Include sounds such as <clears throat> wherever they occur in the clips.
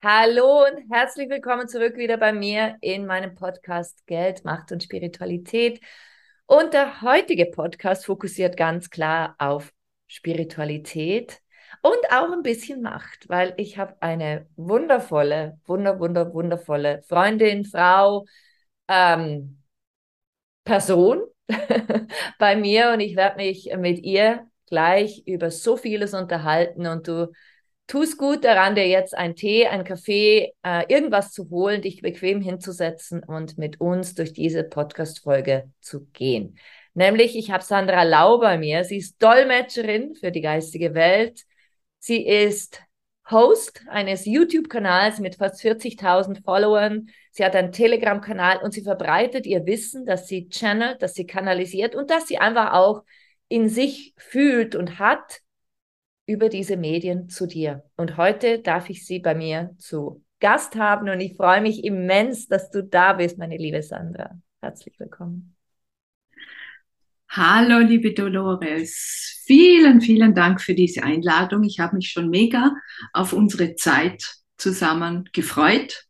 Hallo und herzlich willkommen zurück wieder bei mir in meinem Podcast Geld, Macht und Spiritualität. Und der heutige Podcast fokussiert ganz klar auf Spiritualität und auch ein bisschen Macht, weil ich habe eine wundervolle, wunder, wunder, wundervolle Freundin, Frau, ähm, Person <laughs> bei mir und ich werde mich mit ihr gleich über so vieles unterhalten und du tust gut daran, dir jetzt einen Tee, einen Kaffee, äh, irgendwas zu holen, dich bequem hinzusetzen und mit uns durch diese Podcast-Folge zu gehen. Nämlich, ich habe Sandra Lau bei mir. Sie ist Dolmetscherin für die geistige Welt. Sie ist Host eines YouTube-Kanals mit fast 40.000 Followern. Sie hat einen Telegram-Kanal und sie verbreitet ihr Wissen, dass sie channelt, dass sie kanalisiert und dass sie einfach auch in sich fühlt und hat über diese Medien zu dir. Und heute darf ich sie bei mir zu Gast haben und ich freue mich immens, dass du da bist, meine liebe Sandra. Herzlich willkommen. Hallo, liebe Dolores. Vielen, vielen Dank für diese Einladung. Ich habe mich schon mega auf unsere Zeit zusammen gefreut.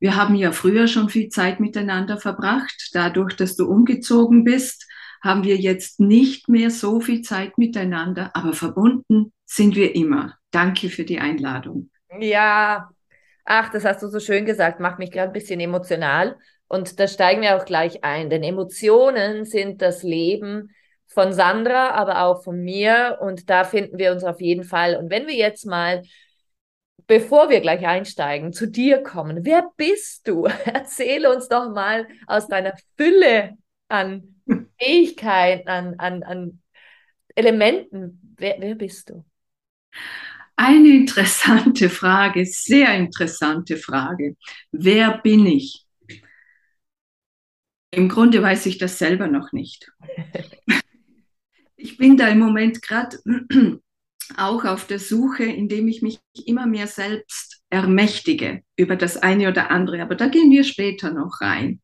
Wir haben ja früher schon viel Zeit miteinander verbracht. Dadurch, dass du umgezogen bist, haben wir jetzt nicht mehr so viel Zeit miteinander, aber verbunden sind wir immer. Danke für die Einladung. Ja, ach, das hast du so schön gesagt, macht mich gerade ein bisschen emotional. Und da steigen wir auch gleich ein, denn Emotionen sind das Leben von Sandra, aber auch von mir. Und da finden wir uns auf jeden Fall. Und wenn wir jetzt mal bevor wir gleich einsteigen, zu dir kommen. Wer bist du? <laughs> Erzähle uns doch mal aus deiner Fülle an Fähigkeiten, an, an, an Elementen. Wer, wer bist du? Eine interessante Frage, sehr interessante Frage. Wer bin ich? Im Grunde weiß ich das selber noch nicht. <laughs> Ich bin da im Moment gerade <clears throat> auch auf der Suche, indem ich mich immer mehr selbst ermächtige über das eine oder andere. Aber da gehen wir später noch rein.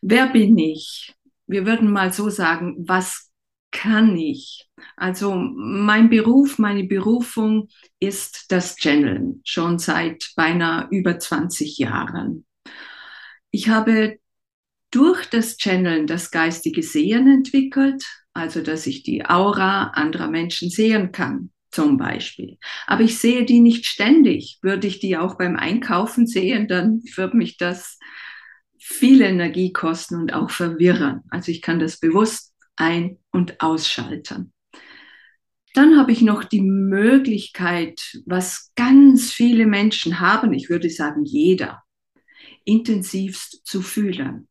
Wer bin ich? Wir würden mal so sagen, was kann ich? Also mein Beruf, meine Berufung ist das Channeln, schon seit beinahe über 20 Jahren. Ich habe durch das Channeln das geistige Sehen entwickelt, also dass ich die Aura anderer Menschen sehen kann, zum Beispiel. Aber ich sehe die nicht ständig. Würde ich die auch beim Einkaufen sehen, dann würde mich das viel Energie kosten und auch verwirren. Also ich kann das bewusst ein- und ausschalten. Dann habe ich noch die Möglichkeit, was ganz viele Menschen haben, ich würde sagen jeder, intensivst zu fühlen,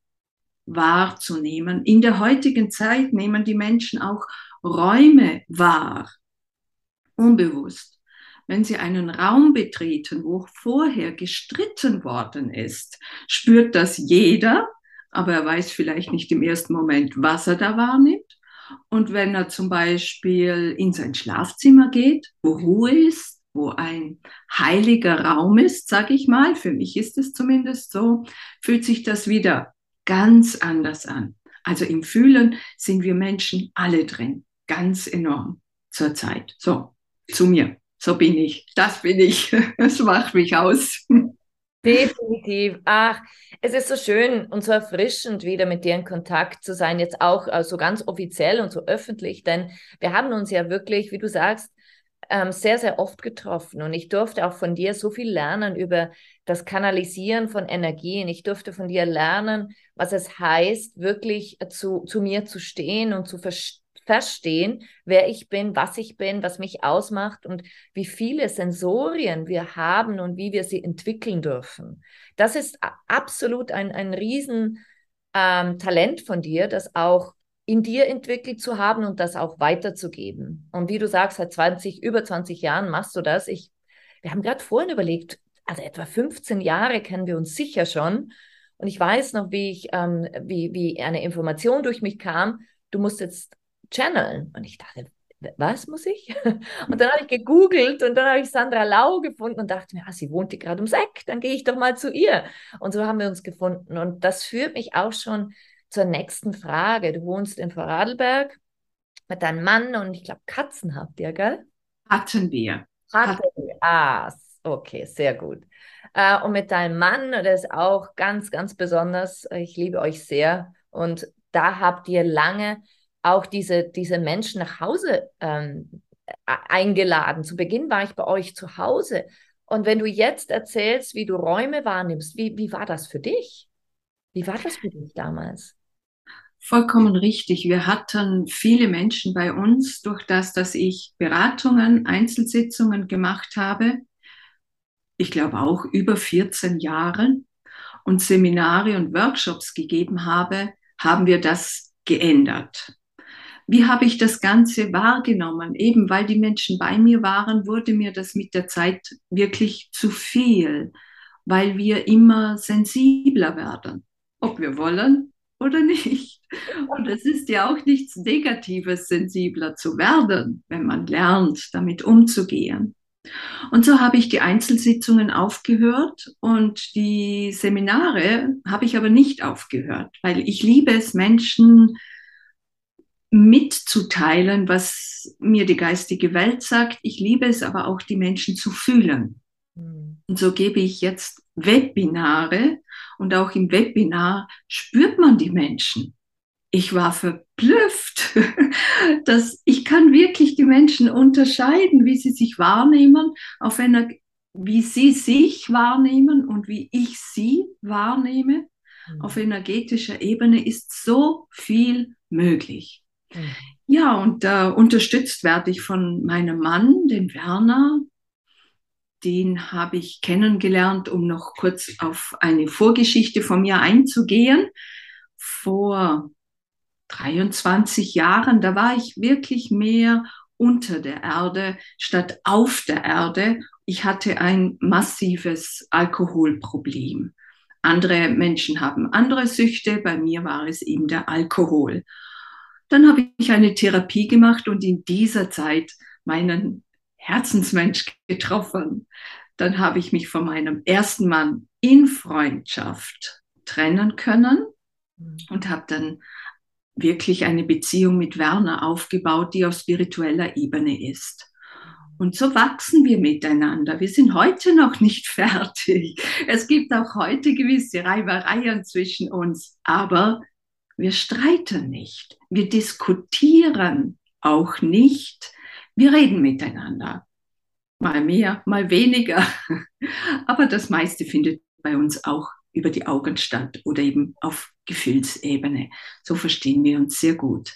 wahrzunehmen. In der heutigen Zeit nehmen die Menschen auch Räume wahr, unbewusst wenn Sie einen Raum betreten, wo vorher gestritten worden ist, spürt das jeder, aber er weiß vielleicht nicht im ersten Moment, was er da wahrnimmt. Und wenn er zum Beispiel in sein Schlafzimmer geht, wo Ruhe ist, wo ein heiliger Raum ist, sag ich mal, für mich ist es zumindest so, fühlt sich das wieder ganz anders an. Also im Fühlen sind wir Menschen alle drin, ganz enorm zurzeit. So, zu mir so bin ich, das bin ich, <laughs> das macht mich aus. Definitiv. Ach, es ist so schön und so erfrischend, wieder mit dir in Kontakt zu sein, jetzt auch so also ganz offiziell und so öffentlich, denn wir haben uns ja wirklich, wie du sagst, ähm, sehr, sehr oft getroffen und ich durfte auch von dir so viel lernen über das Kanalisieren von Energien. Ich durfte von dir lernen, was es heißt, wirklich zu, zu mir zu stehen und zu verstehen verstehen, wer ich bin, was ich bin, was mich ausmacht und wie viele Sensorien wir haben und wie wir sie entwickeln dürfen. Das ist absolut ein, ein Riesen ähm, von dir, das auch in dir entwickelt zu haben und das auch weiterzugeben. Und wie du sagst, seit 20, über 20 Jahren machst du das. Ich, wir haben gerade vorhin überlegt, also etwa 15 Jahre kennen wir uns sicher schon. Und ich weiß noch, wie ich, ähm, wie, wie eine Information durch mich kam, du musst jetzt channeln. Und ich dachte, was muss ich? <laughs> Und dann habe ich gegoogelt und dann habe ich Sandra Lau gefunden und dachte mir, ah, sie wohnt gerade ums Eck, dann gehe ich doch mal zu ihr. Und so haben wir uns gefunden. Und das führt mich auch schon zur nächsten Frage. Du wohnst in Vorarlberg mit deinem Mann und ich glaube, Katzen habt ihr, gell? Hatten wir. Hatten wir. Ah, okay, sehr gut. Äh, und mit deinem Mann, der ist auch ganz, ganz besonders. Ich liebe euch sehr. Und da habt ihr lange auch diese, diese Menschen nach Hause ähm, eingeladen. Zu Beginn war ich bei euch zu Hause. Und wenn du jetzt erzählst, wie du Räume wahrnimmst, wie, wie war das für dich? Wie war das für dich damals? Vollkommen richtig. Wir hatten viele Menschen bei uns, durch das, dass ich Beratungen, Einzelsitzungen gemacht habe. Ich glaube auch über 14 Jahre und Seminare und Workshops gegeben habe, haben wir das geändert. Wie habe ich das Ganze wahrgenommen? Eben weil die Menschen bei mir waren, wurde mir das mit der Zeit wirklich zu viel, weil wir immer sensibler werden, ob wir wollen oder nicht. Und es ist ja auch nichts Negatives, sensibler zu werden, wenn man lernt, damit umzugehen. Und so habe ich die Einzelsitzungen aufgehört und die Seminare habe ich aber nicht aufgehört, weil ich liebe es, Menschen mitzuteilen, was mir die geistige Welt sagt. Ich liebe es aber auch, die Menschen zu fühlen. Mhm. Und so gebe ich jetzt Webinare und auch im Webinar spürt man die Menschen. Ich war verblüfft, <laughs> dass ich kann wirklich die Menschen unterscheiden, wie sie sich wahrnehmen, auf einer, wie sie sich wahrnehmen und wie ich sie wahrnehme. Mhm. Auf energetischer Ebene ist so viel möglich. Ja, und äh, unterstützt werde ich von meinem Mann, dem Werner. Den habe ich kennengelernt, um noch kurz auf eine Vorgeschichte von mir einzugehen. Vor 23 Jahren, da war ich wirklich mehr unter der Erde statt auf der Erde. Ich hatte ein massives Alkoholproblem. Andere Menschen haben andere Süchte, bei mir war es eben der Alkohol. Dann habe ich eine Therapie gemacht und in dieser Zeit meinen Herzensmensch getroffen. Dann habe ich mich von meinem ersten Mann in Freundschaft trennen können mhm. und habe dann wirklich eine Beziehung mit Werner aufgebaut, die auf spiritueller Ebene ist. Und so wachsen wir miteinander. Wir sind heute noch nicht fertig. Es gibt auch heute gewisse Reibereien zwischen uns, aber wir streiten nicht. Wir diskutieren auch nicht. Wir reden miteinander. Mal mehr, mal weniger. <laughs> Aber das meiste findet bei uns auch über die Augen statt oder eben auf Gefühlsebene. So verstehen wir uns sehr gut.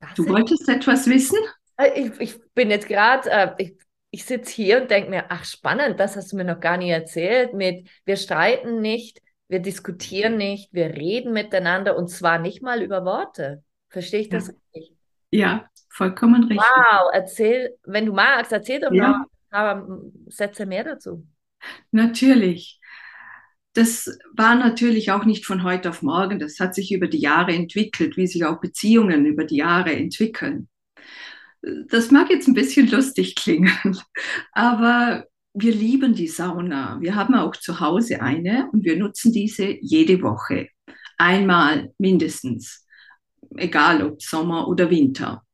Das du wolltest etwas wissen? Äh, ich, ich bin jetzt gerade, äh, ich, ich sitze hier und denke mir, ach spannend, das hast du mir noch gar nicht erzählt mit, wir streiten nicht, wir diskutieren nicht, wir reden miteinander und zwar nicht mal über Worte. Verstehe ich das ja. richtig? Ja, vollkommen richtig. Wow, erzähl, wenn du magst, erzähl doch ja. mal aber Sätze mehr dazu. Natürlich. Das war natürlich auch nicht von heute auf morgen. Das hat sich über die Jahre entwickelt, wie sich auch Beziehungen über die Jahre entwickeln. Das mag jetzt ein bisschen <laughs> lustig klingen, aber wir lieben die Sauna. Wir haben auch zu Hause eine und wir nutzen diese jede Woche. Einmal mindestens. Egal ob Sommer oder Winter.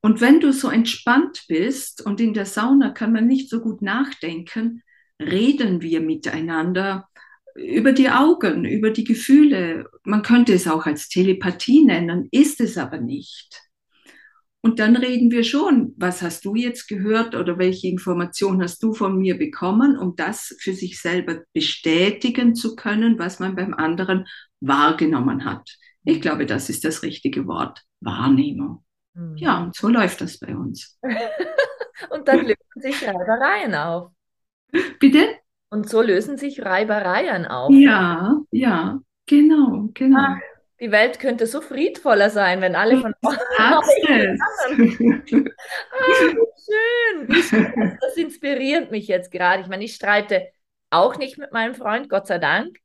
Und wenn du so entspannt bist und in der Sauna kann man nicht so gut nachdenken, reden wir miteinander über die Augen, über die Gefühle. Man könnte es auch als Telepathie nennen, ist es aber nicht. Und dann reden wir schon, was hast du jetzt gehört oder welche Information hast du von mir bekommen, um das für sich selber bestätigen zu können, was man beim anderen wahrgenommen hat. Ich glaube, das ist das richtige Wort, Wahrnehmung. Mhm. Ja, und so läuft das bei uns. <laughs> und dann lösen sich Reibereien auf. Bitte? Und so lösen sich Reibereien auf. Ja, ja, genau, genau. Ach, die Welt könnte so friedvoller sein, wenn alle von uns. <laughs> ah, schön. Das inspiriert mich jetzt gerade. Ich meine, ich streite auch nicht mit meinem Freund, Gott sei Dank.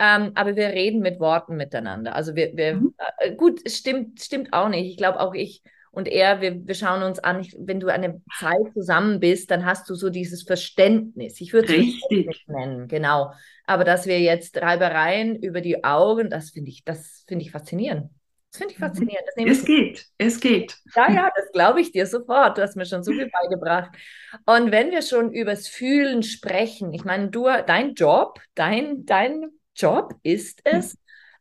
Ähm, aber wir reden mit Worten miteinander. Also wir, wir mhm. äh, gut, stimmt, stimmt auch nicht. Ich glaube auch ich und er, wir, wir schauen uns an, wenn du eine Zeit zusammen bist, dann hast du so dieses Verständnis. Ich würde es nicht nennen, genau. Aber dass wir jetzt Reibereien über die Augen, das finde ich, das finde ich faszinierend. Das finde ich mhm. faszinierend. es geht, es geht. Ja, ja, das glaube ich dir sofort. Du hast mir schon so viel beigebracht. Und wenn wir schon übers Fühlen sprechen, ich meine, du, dein Job, dein, dein Job ist es,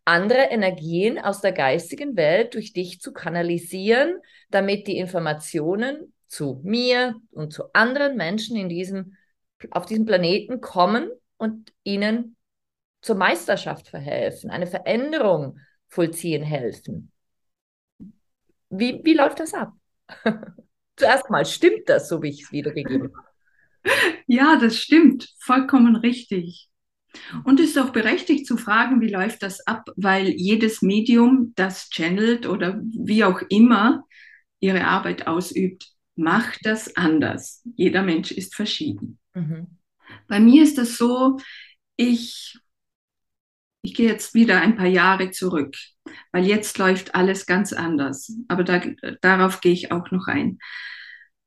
andere Energien aus der geistigen Welt durch dich zu kanalisieren, damit die Informationen zu mir und zu anderen Menschen in diesem, auf diesem Planeten kommen und ihnen zur Meisterschaft verhelfen, eine Veränderung vollziehen helfen. Wie, wie läuft das ab? <laughs> Zuerst mal, stimmt das, so wie ich es wiedergegeben habe? Ja, das stimmt, vollkommen richtig. Und es ist auch berechtigt zu fragen, wie läuft das ab, weil jedes Medium, das channelt oder wie auch immer ihre Arbeit ausübt, macht das anders. Jeder Mensch ist verschieden. Mhm. Bei mir ist das so, ich, ich gehe jetzt wieder ein paar Jahre zurück, weil jetzt läuft alles ganz anders. Aber da, darauf gehe ich auch noch ein.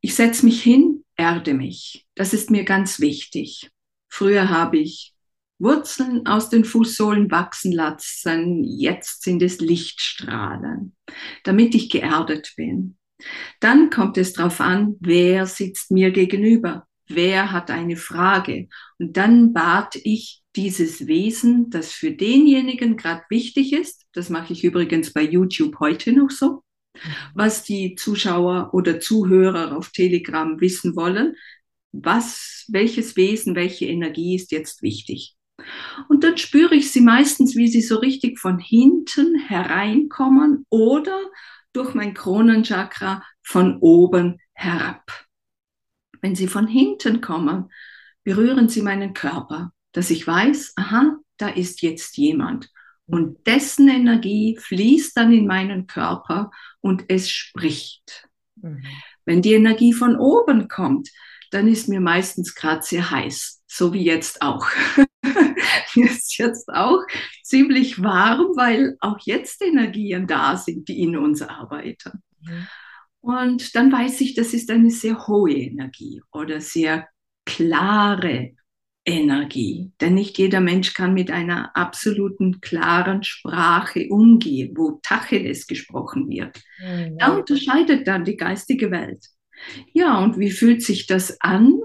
Ich setze mich hin, erde mich. Das ist mir ganz wichtig. Früher habe ich Wurzeln aus den Fußsohlen wachsen lassen, jetzt sind es Lichtstrahlen, damit ich geerdet bin. Dann kommt es darauf an, wer sitzt mir gegenüber, wer hat eine Frage. Und dann bat ich dieses Wesen, das für denjenigen gerade wichtig ist, das mache ich übrigens bei YouTube heute noch so, was die Zuschauer oder Zuhörer auf Telegram wissen wollen, was, welches Wesen, welche Energie ist jetzt wichtig. Und dann spüre ich sie meistens, wie sie so richtig von hinten hereinkommen oder durch mein Kronenchakra von oben herab. Wenn sie von hinten kommen, berühren sie meinen Körper, dass ich weiß, aha, da ist jetzt jemand. Und dessen Energie fließt dann in meinen Körper und es spricht. Mhm. Wenn die Energie von oben kommt, dann ist mir meistens gerade sehr heiß, so wie jetzt auch. <laughs> <laughs> mir ist jetzt auch ziemlich warm, weil auch jetzt Energien da sind, die in uns arbeiten. Mhm. Und dann weiß ich, das ist eine sehr hohe Energie oder sehr klare Energie. Denn nicht jeder Mensch kann mit einer absoluten klaren Sprache umgehen, wo Tacheles gesprochen wird. Mhm. Da unterscheidet dann die geistige Welt. Ja, und wie fühlt sich das an?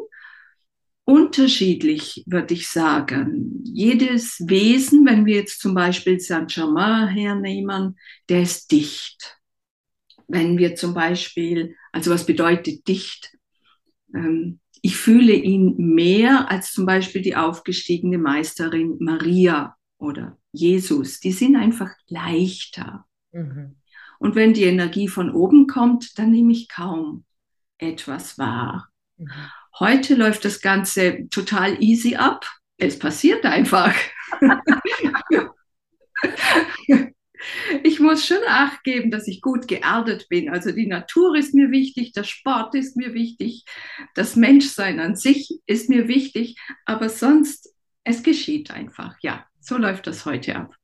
Unterschiedlich, würde ich sagen. Jedes Wesen, wenn wir jetzt zum Beispiel Saint-Germain hernehmen, der ist dicht. Wenn wir zum Beispiel, also was bedeutet dicht? Ähm, ich fühle ihn mehr als zum Beispiel die aufgestiegene Meisterin Maria oder Jesus. Die sind einfach leichter. Mhm. Und wenn die Energie von oben kommt, dann nehme ich kaum etwas wahr. Mhm. Heute läuft das Ganze total easy ab. Es passiert einfach. <laughs> ich muss schon Acht geben, dass ich gut geerdet bin. Also die Natur ist mir wichtig, der Sport ist mir wichtig, das Menschsein an sich ist mir wichtig, aber sonst, es geschieht einfach. Ja, so läuft das heute ab.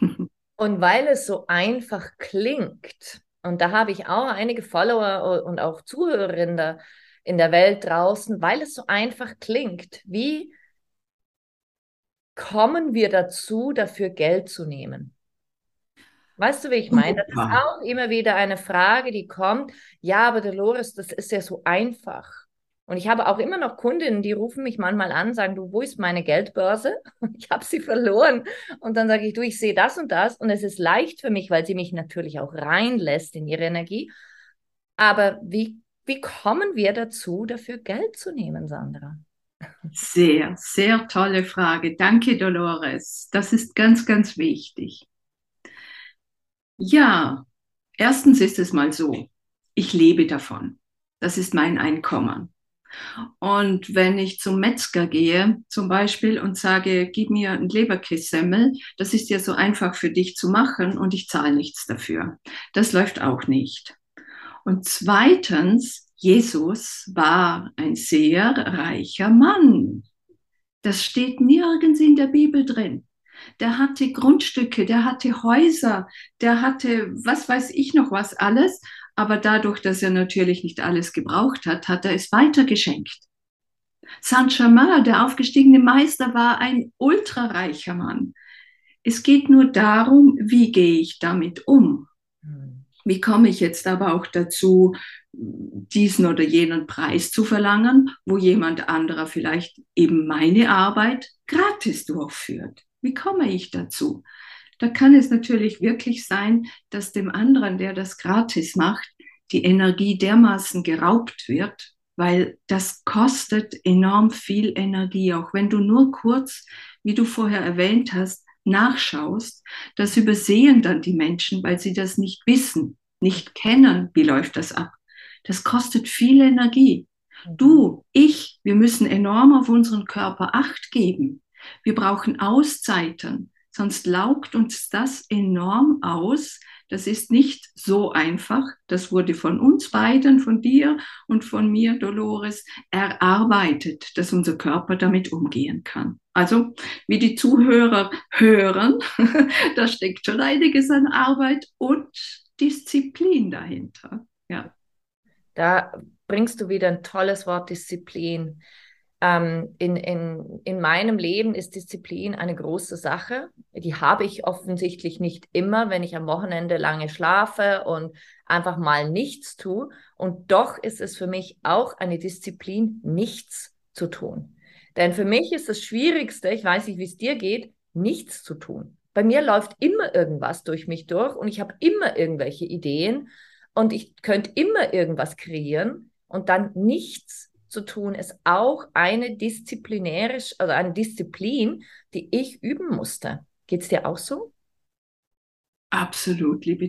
<laughs> Und weil es so einfach klingt, und da habe ich auch einige Follower und auch Zuhörerinnen in der Welt draußen, weil es so einfach klingt. Wie kommen wir dazu, dafür Geld zu nehmen? Weißt du, wie ich meine? Das ist auch immer wieder eine Frage, die kommt. Ja, aber Dolores, das ist ja so einfach. Und ich habe auch immer noch Kundinnen, die rufen mich manchmal an, sagen, du, wo ist meine Geldbörse? <laughs> Ich habe sie verloren. Und dann sage ich, du, ich sehe das und das. Und es ist leicht für mich, weil sie mich natürlich auch reinlässt in ihre Energie. Aber wie, wie kommen wir dazu, dafür Geld zu nehmen, Sandra? Sehr, sehr tolle Frage. Danke, Dolores. Das ist ganz, ganz wichtig. Ja, erstens ist es mal so, ich lebe davon. Das ist mein Einkommen. Und wenn ich zum Metzger gehe, zum Beispiel, und sage, gib mir ein Leberkissemmel, das ist ja so einfach für dich zu machen und ich zahle nichts dafür. Das läuft auch nicht. Und zweitens, Jesus war ein sehr reicher Mann. Das steht nirgends in der Bibel drin. Der hatte Grundstücke, der hatte Häuser, der hatte was weiß ich noch was alles. Aber dadurch, dass er natürlich nicht alles gebraucht hat, hat er es weitergeschenkt. Saint-Germain, der aufgestiegene Meister, war ein ultrareicher Mann. Es geht nur darum, wie gehe ich damit um? Hm. Wie komme ich jetzt aber auch dazu, diesen oder jenen Preis zu verlangen, wo jemand anderer vielleicht eben meine Arbeit gratis durchführt? Wie komme ich dazu? Da kann es natürlich wirklich sein, dass dem anderen, der das gratis macht, die Energie dermaßen geraubt wird, weil das kostet enorm viel Energie. Auch wenn du nur kurz, wie du vorher erwähnt hast, nachschaust, das übersehen dann die Menschen, weil sie das nicht wissen, nicht kennen, wie läuft das ab. Das kostet viel Energie. Mhm. Du, ich, wir müssen enorm auf unseren Körper acht geben. Wir brauchen Auszeiten sonst laugt uns das enorm aus. Das ist nicht so einfach. Das wurde von uns beiden, von dir und von mir, Dolores, erarbeitet, dass unser Körper damit umgehen kann. Also, wie die Zuhörer hören, <laughs> da steckt schon einiges an Arbeit und Disziplin dahinter. Ja. Da bringst du wieder ein tolles Wort Disziplin. Ähm, in, in, in meinem Leben ist Disziplin eine große Sache. Die habe ich offensichtlich nicht immer, wenn ich am Wochenende lange schlafe und einfach mal nichts tue. Und doch ist es für mich auch eine Disziplin, nichts zu tun. Denn für mich ist das Schwierigste, ich weiß nicht, wie es dir geht, nichts zu tun. Bei mir läuft immer irgendwas durch mich durch und ich habe immer irgendwelche Ideen und ich könnte immer irgendwas kreieren und dann nichts zu tun, ist auch eine disziplinärisch, also eine Disziplin, die ich üben musste. Geht es dir auch so? Absolut, liebe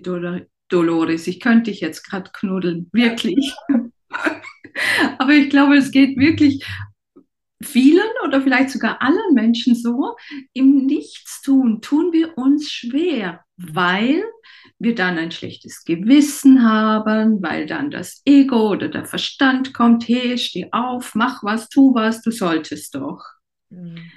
Dolores. Ich könnte dich jetzt gerade knuddeln, wirklich. <laughs> Aber ich glaube, es geht wirklich vielen oder vielleicht sogar allen Menschen so, im Nichtstun tun wir uns schwer, weil wir dann ein schlechtes Gewissen haben, weil dann das Ego oder der Verstand kommt, hey, steh auf, mach was, tu was, du solltest doch. Mhm.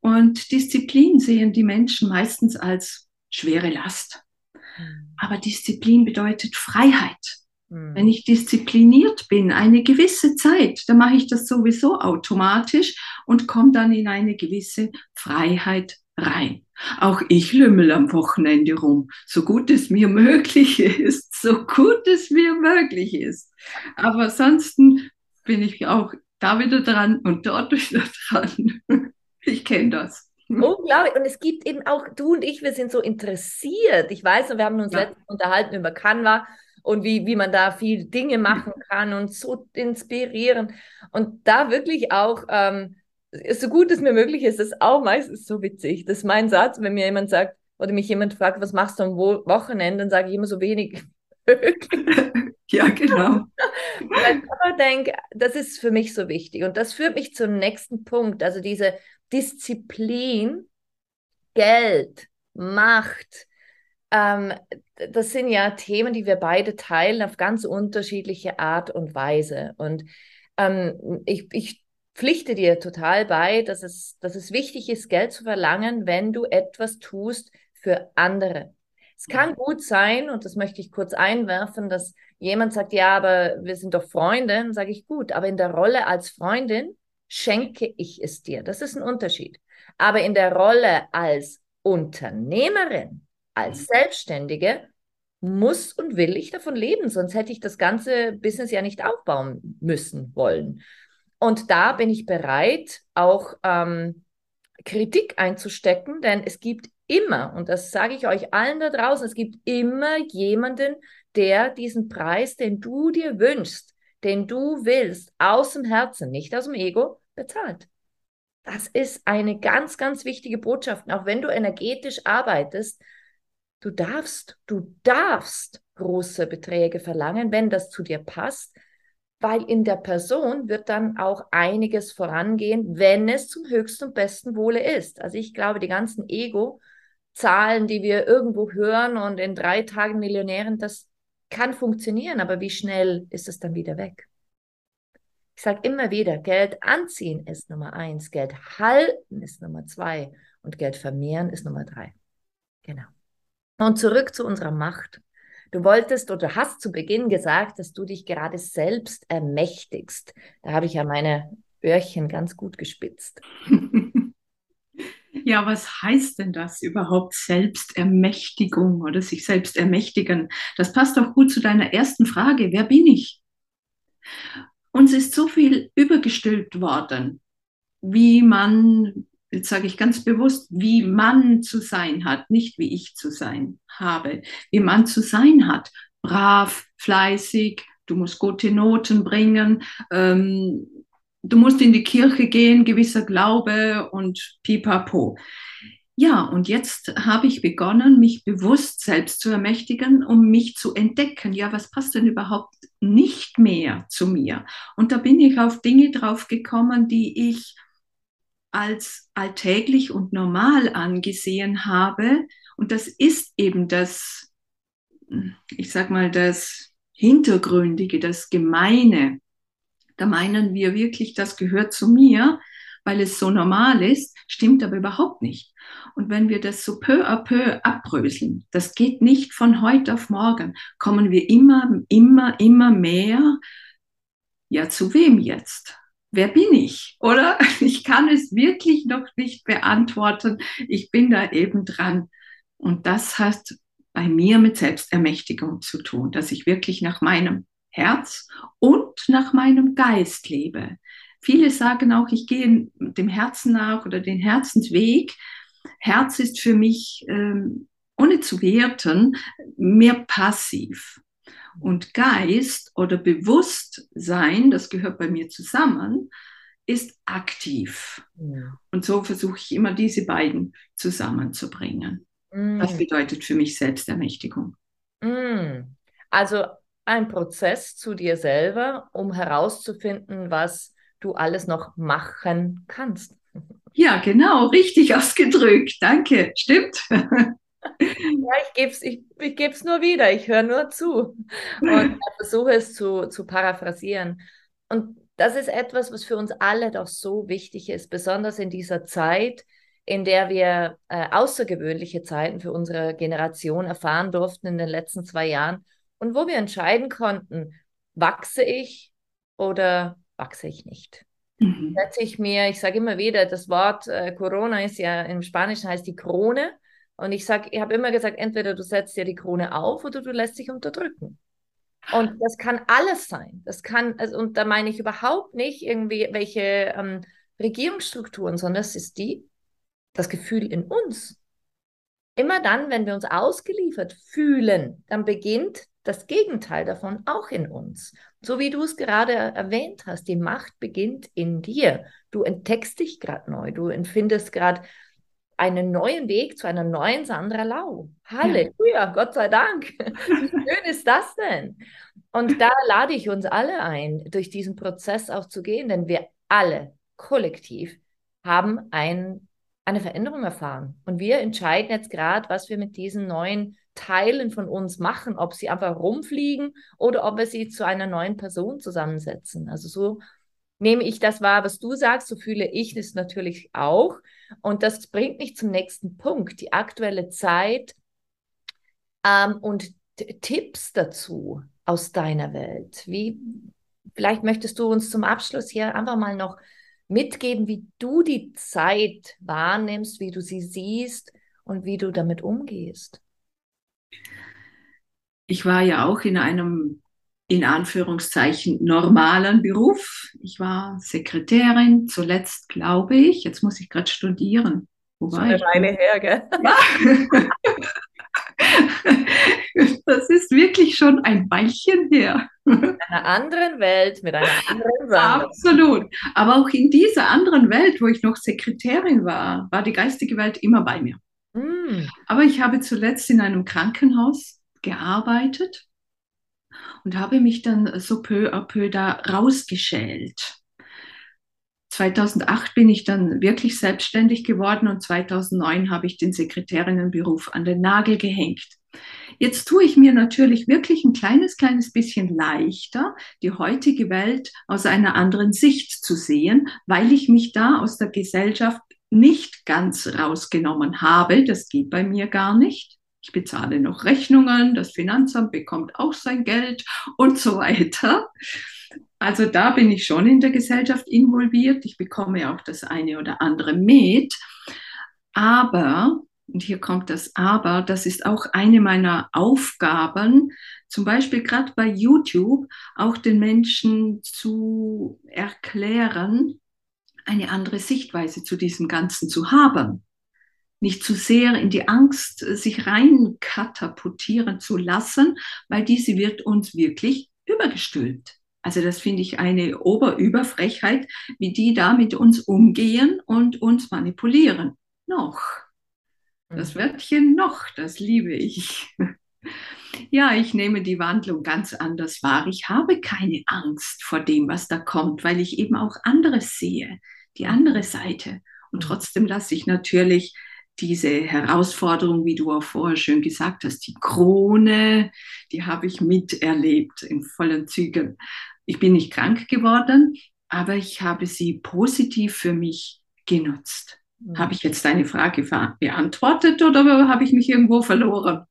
Und Disziplin sehen die Menschen meistens als schwere Last. Mhm. Aber Disziplin bedeutet Freiheit. Mhm. Wenn ich diszipliniert bin, eine gewisse Zeit, dann mache ich das sowieso automatisch und komme dann in eine gewisse Freiheit rein. Auch ich lümmel am Wochenende rum, so gut es mir <laughs> möglich ist, so gut es mir möglich ist. Aber ansonsten bin ich auch da wieder dran und dort <laughs> wieder dran. Ich kenne das. Unglaublich. Und es gibt eben auch, du und ich, wir sind so interessiert. Ich weiß, wir haben uns ja. letztens unterhalten über Canva und wie, wie man da viel Dinge machen kann und so inspirieren. Und da wirklich auch ähm, so gut es mir möglich ist, das ist auch meistens so witzig. Das ist mein Satz, wenn mir jemand sagt, oder mich jemand fragt, was machst du am Wochenende, dann sage ich immer so wenig <laughs> <laughs> ja, genau. <laughs> Weil ich aber denke, das ist für mich so wichtig. Und das führt mich zum nächsten Punkt. Also diese Disziplin, Geld, Macht, ähm, das sind ja Themen, die wir beide teilen auf ganz unterschiedliche Art und Weise. Und ähm, ich, ich pflichte dir total bei, dass es, dass es wichtig ist, Geld zu verlangen, wenn du etwas tust für andere. Es kann gut sein, und das möchte ich kurz einwerfen, dass jemand sagt, ja, aber wir sind doch Freunde. Dann sage ich, gut, aber in der Rolle als Freundin schenke ich es dir. Das ist ein Unterschied. Aber in der Rolle als Unternehmerin, als Selbstständige, muss und will ich davon leben, sonst hätte ich das ganze Business ja nicht aufbauen müssen wollen. Und da bin ich bereit, auch ähm, Kritik einzustecken, denn es gibt immer, und das sage ich euch allen da draußen, es gibt immer jemanden, der diesen Preis, den du dir wünschst, den du willst, aus dem Herzen, nicht aus dem Ego, bezahlt. Das ist eine ganz, ganz wichtige Botschaft. Und auch wenn du energetisch arbeitest, du darfst, du darfst große Beträge verlangen, wenn das zu dir passt, weil in der Person wird dann auch einiges vorangehen, wenn es zum höchsten und besten Wohle ist. Also ich glaube, die ganzen Ego-Zahlen, die wir irgendwo hören und in drei Tagen Millionären, das kann funktionieren, aber wie schnell ist es dann wieder weg? Ich sage immer wieder, Geld anziehen ist Nummer eins, Geld halten ist Nummer zwei und Geld vermehren ist Nummer drei. Genau. Und zurück zu unserer Macht. Du wolltest oder hast zu Beginn gesagt, dass du dich gerade selbst ermächtigst. Da habe ich ja meine Öhrchen ganz gut gespitzt. <laughs> Ja, was heißt denn das überhaupt Selbstermächtigung oder sich selbst ermächtigen? Das passt auch gut zu deiner ersten Frage. Wer bin ich? Uns ist so viel übergestülpt worden, wie man, jetzt sage ich ganz bewusst, wie man zu sein hat, nicht wie ich zu sein habe, wie man zu sein hat. Brav, fleißig, du musst gute Noten bringen, ähm, du musst in die Kirche gehen, gewisser Glaube und pipapo. Ja, und jetzt habe ich begonnen, mich bewusst selbst zu ermächtigen, um mich zu entdecken. Ja, was passt denn überhaupt nicht mehr zu mir? Und da bin ich auf Dinge drauf gekommen, die ich als alltäglich und normal angesehen habe. Und das ist eben das, ich sag mal, das Hintergründige, das Gemeine. Da meinen wir wirklich, das gehört zu mir, weil es so normal ist, stimmt aber überhaupt nicht. Und wenn wir das so peu à peu abbröseln, das geht nicht von heute auf morgen, kommen wir immer, immer, immer mehr, ja, zu wem jetzt? Wer bin ich? Oder? <laughs> Ich kann es wirklich noch nicht beantworten. Ich bin da eben dran. Und das hat bei mir mit Selbstermächtigung zu tun, dass ich wirklich nach meinem Herz und nach meinem Geist lebe. Viele sagen auch, ich gehe dem Herzen nach oder den Herzensweg. Herz ist für mich, ähm, ohne zu werten, mehr passiv. Und Geist oder Bewusstsein, das gehört bei mir zusammen, ist aktiv. Ja. Und so versuche ich immer diese beiden zusammenzubringen. Mm. Das bedeutet für mich Selbstermächtigung. Mm. Also ein Prozess zu dir selber, um herauszufinden, was du alles noch machen kannst. Ja, genau, richtig <laughs> ausgedrückt. Danke, stimmt. <laughs> Ja, ich gebe es ich, ich geb's nur wieder, ich höre nur zu und <laughs> versuche es zu, zu paraphrasieren. Und das ist etwas, was für uns alle doch so wichtig ist, besonders in dieser Zeit, in der wir äh, außergewöhnliche Zeiten für unsere Generation erfahren durften in den letzten zwei Jahren und wo wir entscheiden konnten, wachse ich oder wachse ich nicht. Mhm. Setze ich mir, ich sage immer wieder, das Wort äh, Corona ist ja im Spanischen heißt die Krone. Und ich sage, ich habe immer gesagt, entweder du setzt dir die Krone auf oder du lässt dich unterdrücken. Und das kann alles sein. Das kann, also, und da meine ich überhaupt nicht irgendwie welche ähm, Regierungsstrukturen, sondern es ist die, das Gefühl in uns. Immer dann, wenn wir uns ausgeliefert fühlen, dann beginnt das Gegenteil davon auch in uns. So wie du es gerade erwähnt hast, die Macht beginnt in dir. Du entdeckst dich gerade neu, du empfindest gerade einen neuen Weg zu einer neuen Sandra Lau. Halleluja, ja. Gott sei Dank. <laughs> Wie schön ist das denn? Und da lade ich uns alle ein, durch diesen Prozess auch zu gehen, denn wir alle kollektiv haben ein, eine Veränderung erfahren. Und wir entscheiden jetzt gerade, was wir mit diesen neuen Teilen von uns machen, ob sie einfach rumfliegen oder ob wir sie zu einer neuen Person zusammensetzen. Also so nehme ich das wahr, was du sagst, so fühle ich es natürlich auch. Und das bringt mich zum nächsten Punkt, die aktuelle Zeit ähm, und Tipps dazu aus deiner Welt. Wie, vielleicht möchtest du uns zum Abschluss hier einfach mal noch mitgeben, wie du die Zeit wahrnimmst, wie du sie siehst und wie du damit umgehst. Ich war ja auch in einem in Anführungszeichen normalen Beruf. Ich war Sekretärin, zuletzt glaube ich, jetzt muss ich gerade studieren. Wo war ich? Eine her, gell? Ja. <laughs> Das ist wirklich schon ein Weilchen her. In einer anderen Welt, mit einer anderen Sache. Absolut. Aber auch in dieser anderen Welt, wo ich noch Sekretärin war, war die geistige Welt immer bei mir. Mm. Aber ich habe zuletzt in einem Krankenhaus gearbeitet und habe mich dann so peu à peu da rausgeschält. 2008 bin ich dann wirklich selbstständig geworden und 2009 habe ich den Sekretärinnenberuf an den Nagel gehängt. Jetzt tue ich mir natürlich wirklich ein kleines, kleines bisschen leichter, die heutige Welt aus einer anderen Sicht zu sehen, weil ich mich da aus der Gesellschaft nicht ganz rausgenommen habe. Das geht bei mir gar nicht. Ich bezahle noch Rechnungen, das Finanzamt bekommt auch sein Geld und so weiter. Also da bin ich schon in der Gesellschaft involviert. Ich bekomme auch das eine oder andere mit. Aber, und hier kommt das Aber, das ist auch eine meiner Aufgaben, zum Beispiel gerade bei YouTube auch den Menschen zu erklären, eine andere Sichtweise zu diesem Ganzen zu haben. Nicht zu sehr in die Angst sich rein katapultieren zu lassen, weil diese wird uns wirklich übergestülpt. Also das finde ich eine Oberüberfrechheit, wie die da mit uns umgehen und uns manipulieren. Noch. Das mhm. Wörtchen noch, das liebe ich. <laughs> Ja, ich nehme die Wandlung ganz anders wahr. Ich habe keine Angst vor dem, was da kommt, weil ich eben auch anderes sehe, die andere Seite. Und mhm. trotzdem lasse ich natürlich diese Herausforderung, wie du auch vorher schön gesagt hast, die Krone, die habe ich miterlebt in vollen Zügen. Ich bin nicht krank geworden, aber ich habe sie positiv für mich genutzt. Mhm. Habe ich jetzt deine Frage beantwortet oder habe ich mich irgendwo verloren?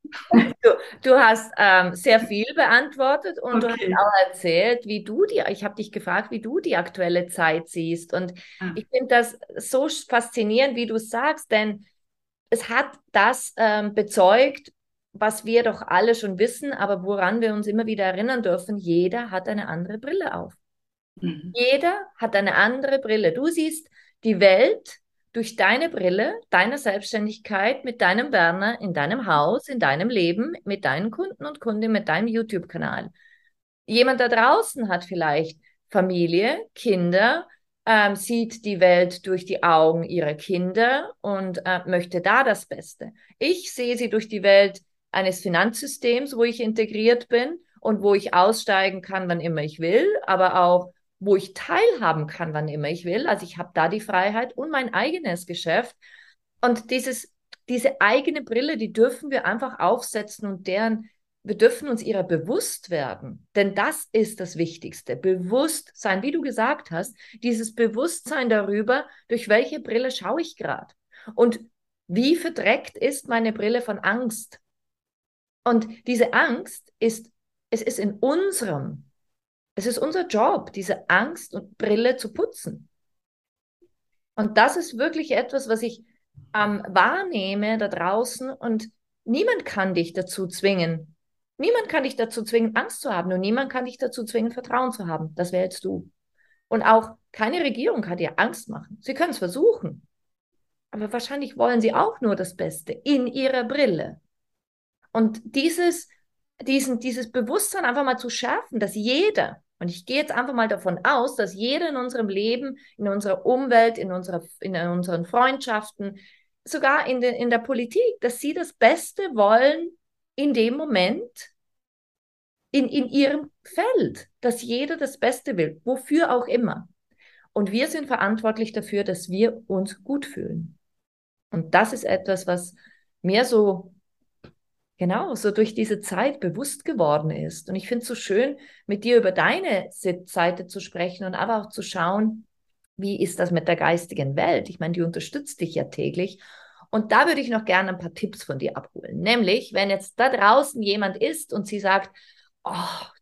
Du, du hast ähm, sehr viel beantwortet und okay. du hast auch erzählt, wie du die, ich habe dich gefragt, wie du die aktuelle Zeit siehst. Und ah. ich finde das so faszinierend, wie du sagst, denn es hat das ähm, bezeugt, was wir doch alle schon wissen, aber woran wir uns immer wieder erinnern dürfen, jeder hat eine andere Brille auf. Mhm. Jeder hat eine andere Brille. Du siehst die Welt durch deine Brille, deiner Selbstständigkeit, mit deinem Werner, in deinem Haus, in deinem Leben, mit deinen Kunden und Kundinnen, mit deinem YouTube-Kanal. Jemand da draußen hat vielleicht Familie, Kinder, ähm, sieht die Welt durch die Augen ihrer Kinder und äh, möchte da das Beste. Ich sehe sie durch die Welt eines Finanzsystems, wo ich integriert bin und wo ich aussteigen kann, wann immer ich will, aber auch wo ich teilhaben kann, wann immer ich will. Also ich habe da die Freiheit und mein eigenes Geschäft. Und dieses, diese eigene Brille, die dürfen wir einfach aufsetzen und deren, wir dürfen uns ihrer bewusst werden. Denn das ist das Wichtigste. Bewusstsein, wie du gesagt hast, dieses Bewusstsein darüber, durch welche Brille schaue ich gerade. Und wie verdreckt ist meine Brille von Angst? Und diese Angst ist, es ist in unserem, es ist unser Job, diese Angst und Brille zu putzen. Und das ist wirklich etwas, was ich ähm, wahrnehme da draußen und niemand kann dich dazu zwingen. Niemand kann dich dazu zwingen, Angst zu haben und niemand kann dich dazu zwingen, Vertrauen zu haben. Das wählst du. Und auch keine Regierung kann dir Angst machen. Sie können es versuchen. Aber wahrscheinlich wollen sie auch nur das Beste in ihrer Brille. Und dieses, diesen, dieses Bewusstsein einfach mal zu schärfen, dass jeder, und ich gehe jetzt einfach mal davon aus, dass jeder in unserem Leben, in unserer Umwelt, in, unserer, in unseren Freundschaften, sogar in, de, in der Politik, dass sie das Beste wollen in dem Moment, in, in ihrem Feld, dass jeder das Beste will, wofür auch immer. Und wir sind verantwortlich dafür, dass wir uns gut fühlen. Und das ist etwas, was mir so genau, so durch diese Zeit bewusst geworden ist. Und ich finde es so schön, mit dir über deine Seite zu sprechen und aber auch zu schauen, wie ist das mit der geistigen Welt? Ich meine, die unterstützt dich ja täglich. Und da würde ich noch gerne ein paar Tipps von dir abholen. Nämlich, wenn jetzt da draußen jemand ist und sie sagt, oh,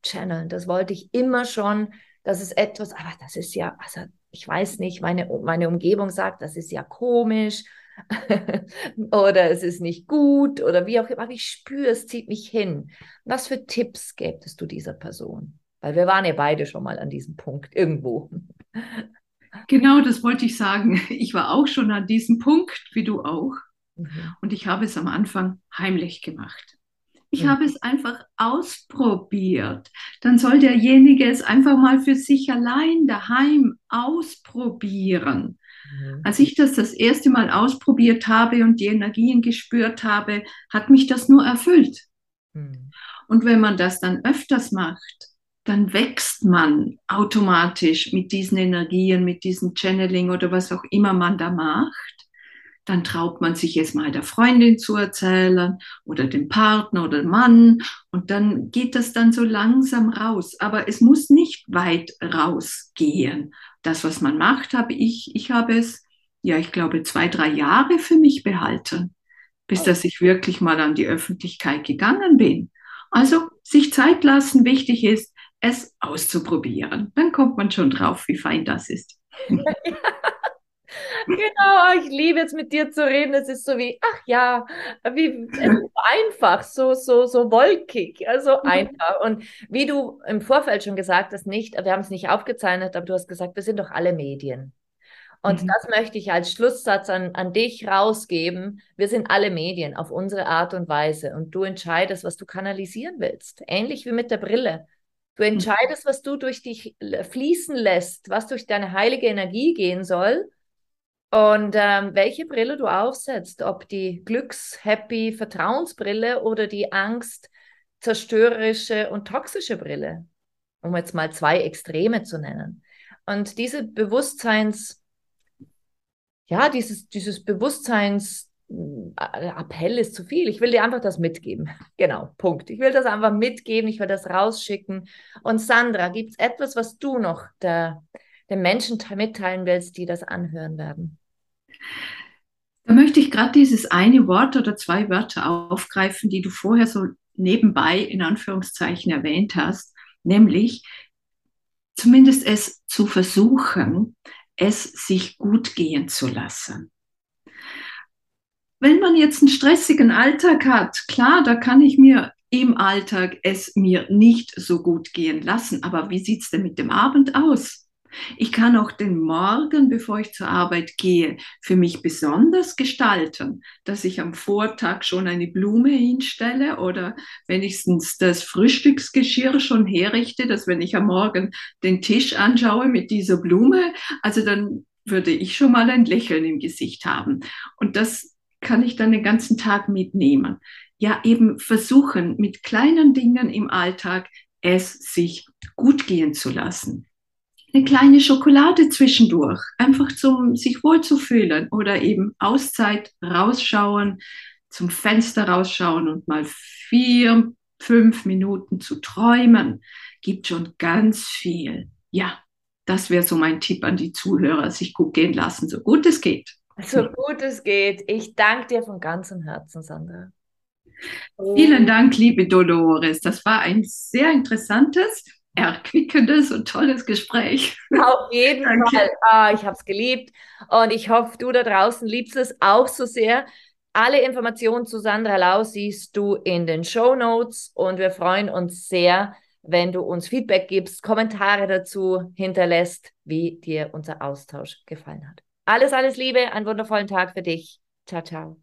Channel, das wollte ich immer schon, das ist etwas, aber das ist ja, also ich weiß nicht, meine, meine Umgebung sagt, das ist ja komisch <laughs> oder es ist nicht gut oder wie auch immer, aber ich spüre, es zieht mich hin. Was für Tipps gäbest du dieser Person? Weil wir waren ja beide schon mal an diesem Punkt irgendwo. Genau, das wollte ich sagen. <laughs> Ich war auch schon an diesem Punkt, wie du auch. Mhm. Und ich habe es am Anfang heimlich gemacht. Ich mhm. habe es einfach ausprobiert. Dann soll derjenige es einfach mal für sich allein daheim ausprobieren. Mhm. Als ich das das erste Mal ausprobiert habe und die Energien gespürt habe, hat mich das nur erfüllt. Mhm. Und wenn man das dann öfters macht, dann wächst man automatisch mit diesen Energien, mit diesem Channeling oder was auch immer man da macht. Dann traut man sich es mal der Freundin zu erzählen oder dem Partner oder dem Mann und dann geht das dann so langsam raus. Aber es muss nicht weit rausgehen. Das, was man macht, habe ich, ich habe es, ja, ich glaube, zwei, drei Jahre für mich behalten, bis dass ich wirklich mal an die Öffentlichkeit gegangen bin. Also sich Zeit lassen, wichtig ist, es auszuprobieren. Dann kommt man schon drauf, wie fein das ist. <laughs> genau, ich liebe jetzt mit dir zu reden. Es ist so wie, ach ja, wie einfach, so, so, so wolkig, also einfach. Und wie du im Vorfeld schon gesagt hast, nicht, wir haben es nicht aufgezeichnet, aber du hast gesagt, wir sind doch alle Medien. Und mhm. das möchte ich als Schlusssatz an, an dich rausgeben. Wir sind alle Medien auf unsere Art und Weise und du entscheidest, was du kanalisieren willst. Ähnlich wie mit der Brille. Du mhm. entscheidest, was du durch dich fließen lässt, was durch deine heilige Energie gehen soll und ähm, welche Brille du aufsetzt, ob die Glücks-, Happy-, Vertrauensbrille oder die Angst-, zerstörerische und toxische Brille, um jetzt mal zwei Extreme zu nennen. Und diese Bewusstseins, ja, dieses, dieses Bewusstseins, Appell ist zu viel. Ich will dir einfach das mitgeben. <laughs> Genau, Punkt. Ich will das einfach mitgeben, ich will das rausschicken. Und Sandra, gibt es etwas, was du noch der, den Menschen mitteilen willst, die das anhören werden? Da möchte ich gerade dieses eine Wort oder zwei Wörter aufgreifen, die du vorher so nebenbei in Anführungszeichen erwähnt hast, nämlich zumindest es zu versuchen, es sich gut gehen zu lassen wenn man jetzt einen stressigen Alltag hat, klar, da kann ich mir im Alltag es mir nicht so gut gehen lassen. Aber wie sieht es denn mit dem Abend aus? Ich kann auch den Morgen, bevor ich zur Arbeit gehe, für mich besonders gestalten, dass ich am Vortag schon eine Blume hinstelle oder wenigstens das Frühstücksgeschirr schon herrichte, dass wenn ich am Morgen den Tisch anschaue mit dieser Blume, also dann würde ich schon mal ein Lächeln im Gesicht haben. Und das kann ich dann den ganzen Tag mitnehmen? Ja, eben versuchen, mit kleinen Dingen im Alltag es sich gut gehen zu lassen. Eine kleine Schokolade zwischendurch, einfach zum sich wohlzufühlen oder eben Auszeit rausschauen, zum Fenster rausschauen und mal vier, fünf Minuten zu träumen, gibt schon ganz viel. Ja, das wäre so mein Tipp an die Zuhörer, sich gut gehen lassen, so gut es geht. So gut es geht. Ich danke dir von ganzem Herzen, Sandra. Vielen Dank, liebe Dolores. Das war ein sehr interessantes, erquickendes und tolles Gespräch. Auf jeden Danke. Fall. Ah, ich habe es geliebt und ich hoffe, du da draußen liebst es auch so sehr. Alle Informationen zu Sandra Lau siehst du in den Show Notes und wir freuen uns sehr, wenn du uns Feedback gibst, Kommentare dazu hinterlässt, wie dir unser Austausch gefallen hat. Alles, alles Liebe, einen wundervollen Tag für dich. Ciao, ciao.